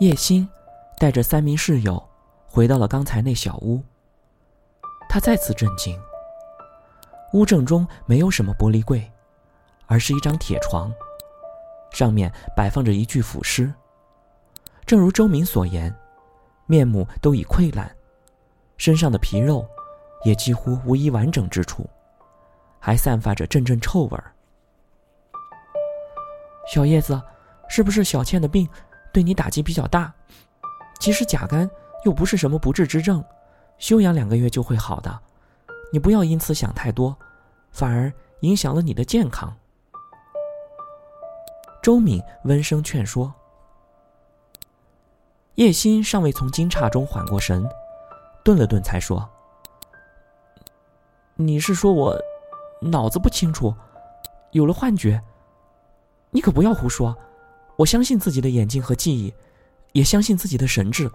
叶欣带着三名室友回到了刚才那小屋。他再次震惊。屋正中没有什么玻璃柜，而是一张铁床，上面摆放着一具腐尸。正如周明所言，面目都已溃烂，身上的皮肉也几乎无一完整之处，还散发着阵阵臭味儿。小叶子，是不是小倩的病对你打击比较大？其实甲肝又不是什么不治之症，休养两个月就会好的。你不要因此想太多，反而影响了你的健康。周敏温声劝说。叶欣尚未从惊诧中缓过神，顿了顿，才说：“你是说我脑子不清楚，有了幻觉？你可不要胡说，我相信自己的眼睛和记忆，也相信自己的神智。”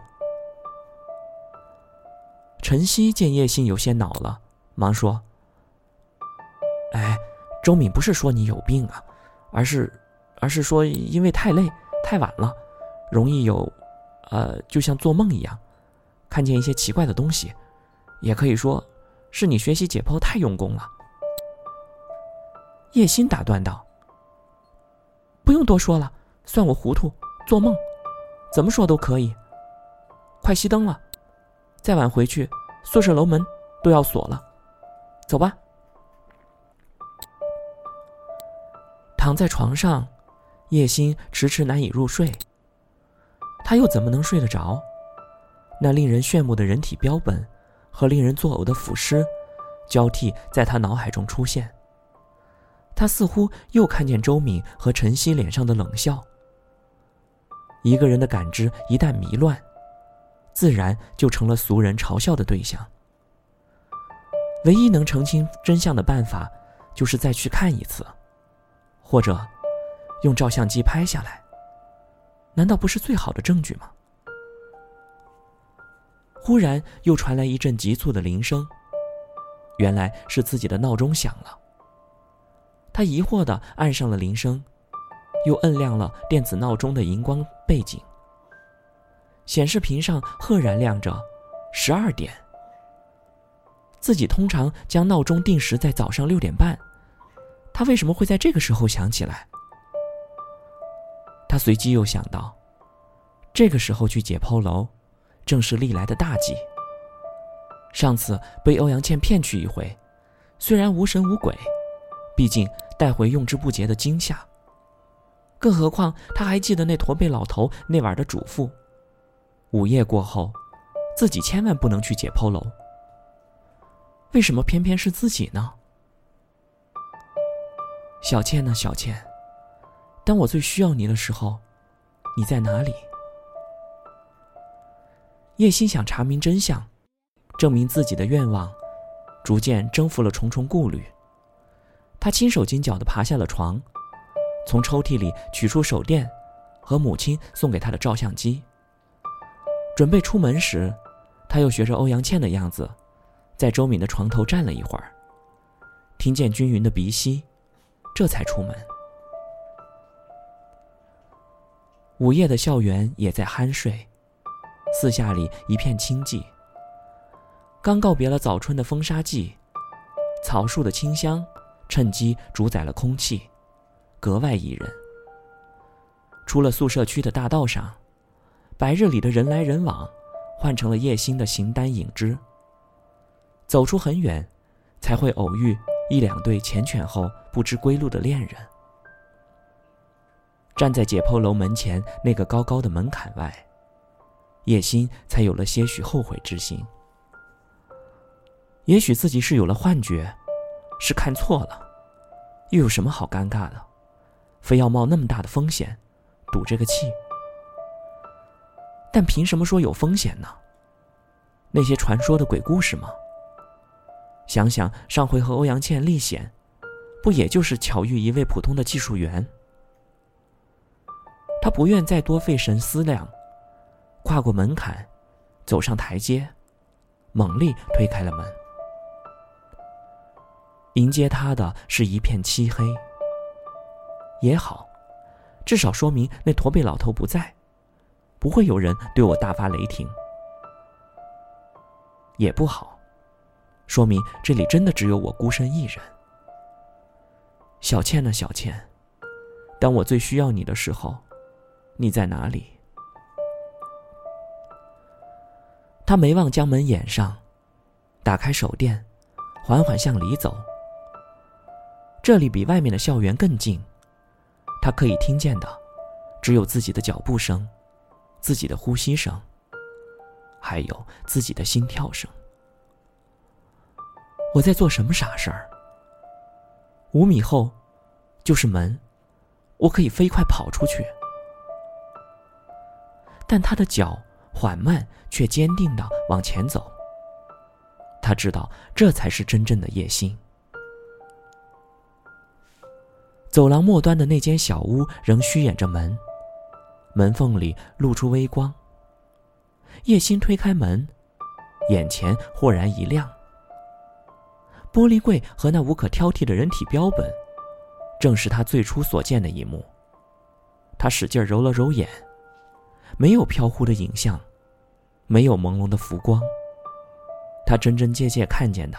晨曦见叶欣有些恼了，忙说：“哎，周敏不是说你有病啊，而是，而是说因为太累太晚了，容易有。”呃，就像做梦一样，看见一些奇怪的东西，也可以说，是你学习解剖太用功了。叶欣打断道：“不用多说了，算我糊涂，做梦，怎么说都可以。快熄灯了，再晚回去，宿舍楼门都要锁了。走吧。”躺在床上，叶欣迟迟难以入睡。他又怎么能睡得着？那令人炫目的人体标本和令人作呕的腐尸交替在他脑海中出现。他似乎又看见周敏和陈曦脸上的冷笑。一个人的感知一旦迷乱，自然就成了俗人嘲笑的对象。唯一能澄清真相的办法，就是再去看一次，或者用照相机拍下来。难道不是最好的证据吗？忽然又传来一阵急促的铃声，原来是自己的闹钟响了。他疑惑的按上了铃声，又摁亮了电子闹钟的荧光背景。显示屏上赫然亮着十二点。自己通常将闹钟定时在早上六点半，他为什么会在这个时候响起来？他随即又想到，这个时候去解剖楼，正是历来的大忌。上次被欧阳倩骗去一回，虽然无神无鬼，毕竟带回用之不竭的惊吓。更何况他还记得那驼背老头那晚的嘱咐：午夜过后，自己千万不能去解剖楼。为什么偏偏是自己呢？小倩呢？小倩。当我最需要你的时候，你在哪里？叶心想查明真相，证明自己的愿望，逐渐征服了重重顾虑。他轻手轻脚的爬下了床，从抽屉里取出手电和母亲送给他的照相机。准备出门时，他又学着欧阳倩的样子，在周敏的床头站了一会儿，听见均匀的鼻息，这才出门。午夜的校园也在酣睡，四下里一片清寂。刚告别了早春的风沙季，草树的清香趁机主宰了空气，格外宜人。出了宿舍区的大道上，白日里的人来人往，换成了夜星的形单影只。走出很远，才会偶遇一两对缱绻后不知归路的恋人。站在解剖楼门前那个高高的门槛外，叶心才有了些许后悔之心。也许自己是有了幻觉，是看错了，又有什么好尴尬的？非要冒那么大的风险，赌这个气？但凭什么说有风险呢？那些传说的鬼故事吗？想想上回和欧阳倩历险，不也就是巧遇一位普通的技术员？他不愿再多费神思量，跨过门槛，走上台阶，猛力推开了门。迎接他的是一片漆黑。也好，至少说明那驼背老头不在，不会有人对我大发雷霆。也不好，说明这里真的只有我孤身一人。小倩呢？小倩，当我最需要你的时候，你在哪里？他没忘将门掩上，打开手电，缓缓向里走。这里比外面的校园更近，他可以听见的，只有自己的脚步声，自己的呼吸声。还有自己的心跳声。我在做什么傻事儿？五米后，就是门，我可以飞快跑出去。但他的脚缓慢却坚定的往前走。他知道这才是真正的叶心。走廊末端的那间小屋仍虚掩着门，门缝里露出微光。叶心推开门，眼前豁然一亮。玻璃柜和那无可挑剔的人体标本，正是他最初所见的一幕。他使劲揉了揉眼，没有飘忽的影像，没有朦胧的浮光。他真真切切看见的，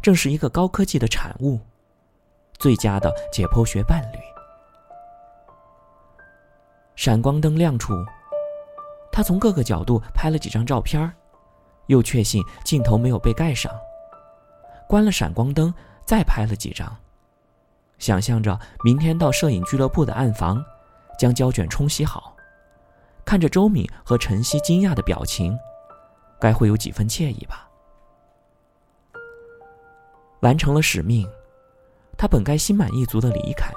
正是一个高科技的产物，最佳的解剖学伴侣。闪光灯亮处。他从各个角度拍了几张照片又确信镜头没有被盖上，关了闪光灯，再拍了几张，想象着明天到摄影俱乐部的暗房，将胶卷冲洗好，看着周敏和晨曦惊讶的表情，该会有几分惬意吧。完成了使命，他本该心满意足的离开，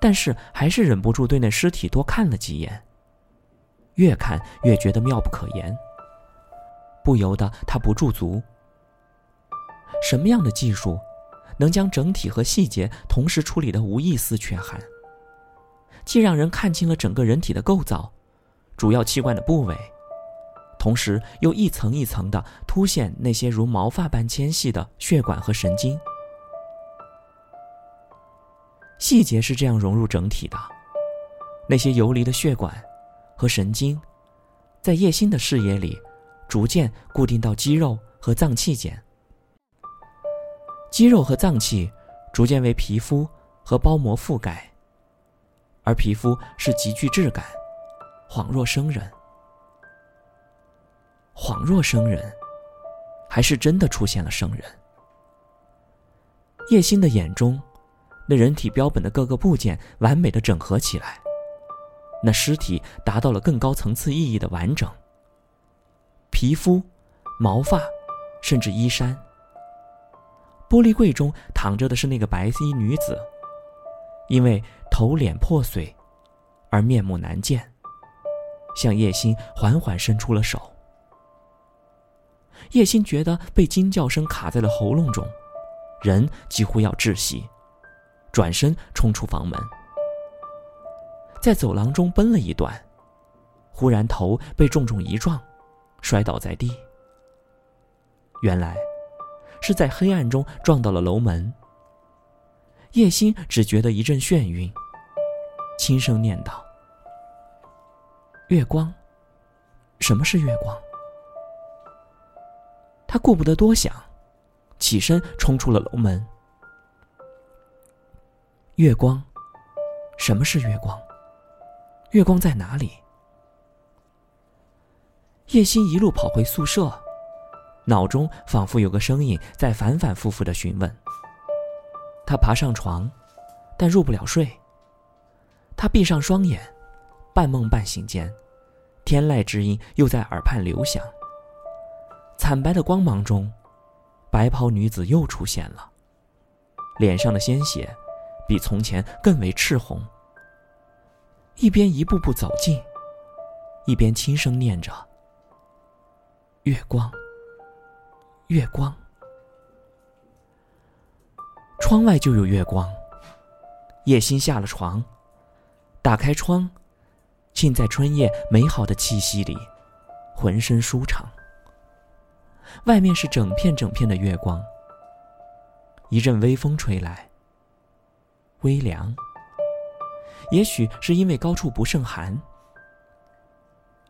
但是还是忍不住对那尸体多看了几眼。越看越觉得妙不可言，不由得他不驻足。什么样的技术，能将整体和细节同时处理的无一丝缺憾？既让人看清了整个人体的构造、主要器官的部位，同时又一层一层的凸显那些如毛发般纤细的血管和神经。细节是这样融入整体的，那些游离的血管。和神经，在叶心的视野里，逐渐固定到肌肉和脏器间。肌肉和脏器逐渐为皮肤和包膜覆盖，而皮肤是极具质感，恍若生人。恍若生人，还是真的出现了生人？叶心的眼中，那人体标本的各个部件完美的整合起来。那尸体达到了更高层次意义的完整。皮肤、毛发，甚至衣衫。玻璃柜中躺着的是那个白衣女子，因为头脸破碎，而面目难见。向叶心缓缓伸出了手。叶心觉得被惊叫声卡在了喉咙中，人几乎要窒息，转身冲出房门。在走廊中奔了一段，忽然头被重重一撞，摔倒在地。原来，是在黑暗中撞到了楼门。叶欣只觉得一阵眩晕，轻声念道：“月光，什么是月光？”他顾不得多想，起身冲出了楼门。月光，什么是月光？月光在哪里？叶心一路跑回宿舍，脑中仿佛有个声音在反反复复的询问。他爬上床，但入不了睡。他闭上双眼，半梦半醒间，天籁之音又在耳畔流响。惨白的光芒中，白袍女子又出现了，脸上的鲜血比从前更为赤红。一边一步步走近，一边轻声念着：“月光，月光。”窗外就有月光。叶心下了床，打开窗，浸在春夜美好的气息里，浑身舒畅。外面是整片整片的月光。一阵微风吹来，微凉。也许是因为高处不胜寒，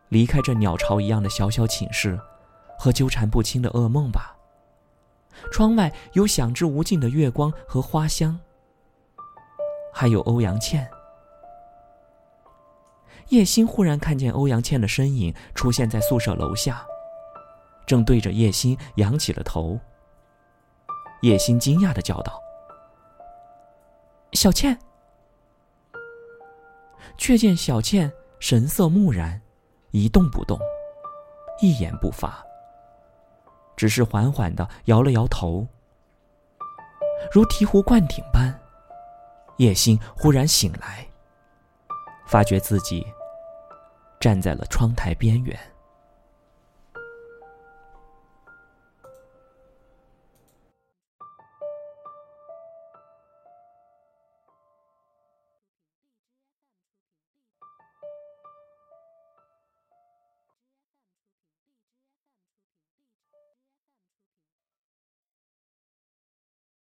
离开这鸟巢一样的小小寝室，和纠缠不清的噩梦吧。窗外有享之无尽的月光和花香，还有欧阳倩。叶欣忽然看见欧阳倩的身影出现在宿舍楼下，正对着叶欣仰起了头。叶欣惊讶的叫道：“小倩！”却见小倩神色木然，一动不动，一言不发，只是缓缓的摇了摇头，如醍醐灌顶般。叶欣忽然醒来，发觉自己站在了窗台边缘。